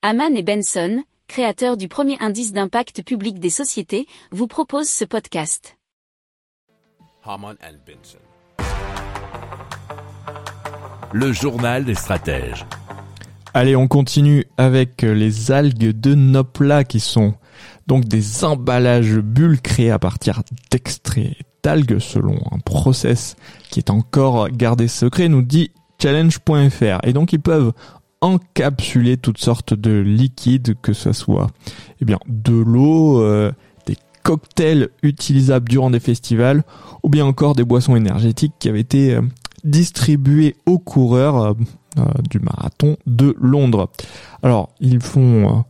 Haman et Benson, créateurs du premier indice d'impact public des sociétés, vous proposent ce podcast. Haman and Benson. Le journal des stratèges. Allez, on continue avec les algues de Nopla qui sont donc des emballages bulles créés à partir d'extraits d'algues selon un process qui est encore gardé secret, nous dit challenge.fr. Et donc ils peuvent encapsuler toutes sortes de liquides, que ce soit eh bien de l'eau, euh, des cocktails utilisables durant des festivals, ou bien encore des boissons énergétiques qui avaient été euh, distribuées aux coureurs euh, du marathon de Londres. Alors ils font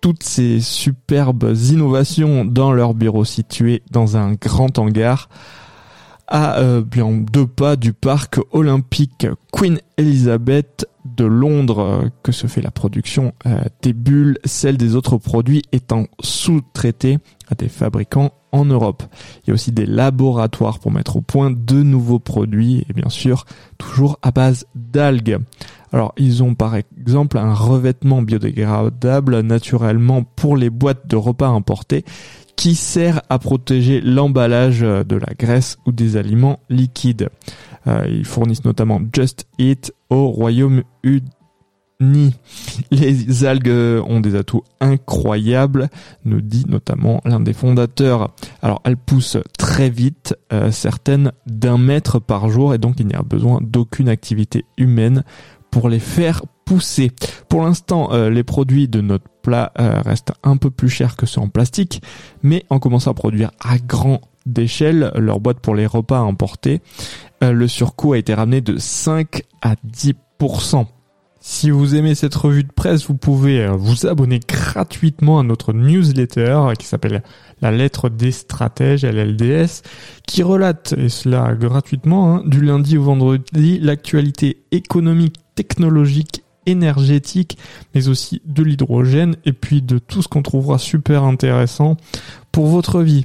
toutes ces superbes innovations dans leur bureau situé dans un grand hangar à bien deux pas du parc olympique Queen Elizabeth de Londres euh, que se fait la production euh, des bulles, celle des autres produits étant sous-traitées à des fabricants en Europe. Il y a aussi des laboratoires pour mettre au point de nouveaux produits et bien sûr toujours à base d'algues. Alors ils ont par exemple un revêtement biodégradable naturellement pour les boîtes de repas importés qui sert à protéger l'emballage de la graisse ou des aliments liquides. Euh, ils fournissent notamment Just Eat au Royaume-Uni. Les algues ont des atouts incroyables, nous dit notamment l'un des fondateurs. Alors elles poussent très vite, euh, certaines d'un mètre par jour, et donc il n'y a besoin d'aucune activité humaine pour les faire pousser. Pour l'instant, euh, les produits de notre plat restent un peu plus chers que ceux en plastique, mais en commençant à produire à grand d'échelle leur boîte pour les repas à emporter, euh, le surcoût a été ramené de 5 à 10%. Si vous aimez cette revue de presse, vous pouvez euh, vous abonner gratuitement à notre newsletter qui s'appelle La lettre des stratèges, LLDS, qui relate, et cela gratuitement, hein, du lundi au vendredi, l'actualité économique, technologique, énergétique, mais aussi de l'hydrogène, et puis de tout ce qu'on trouvera super intéressant pour votre vie.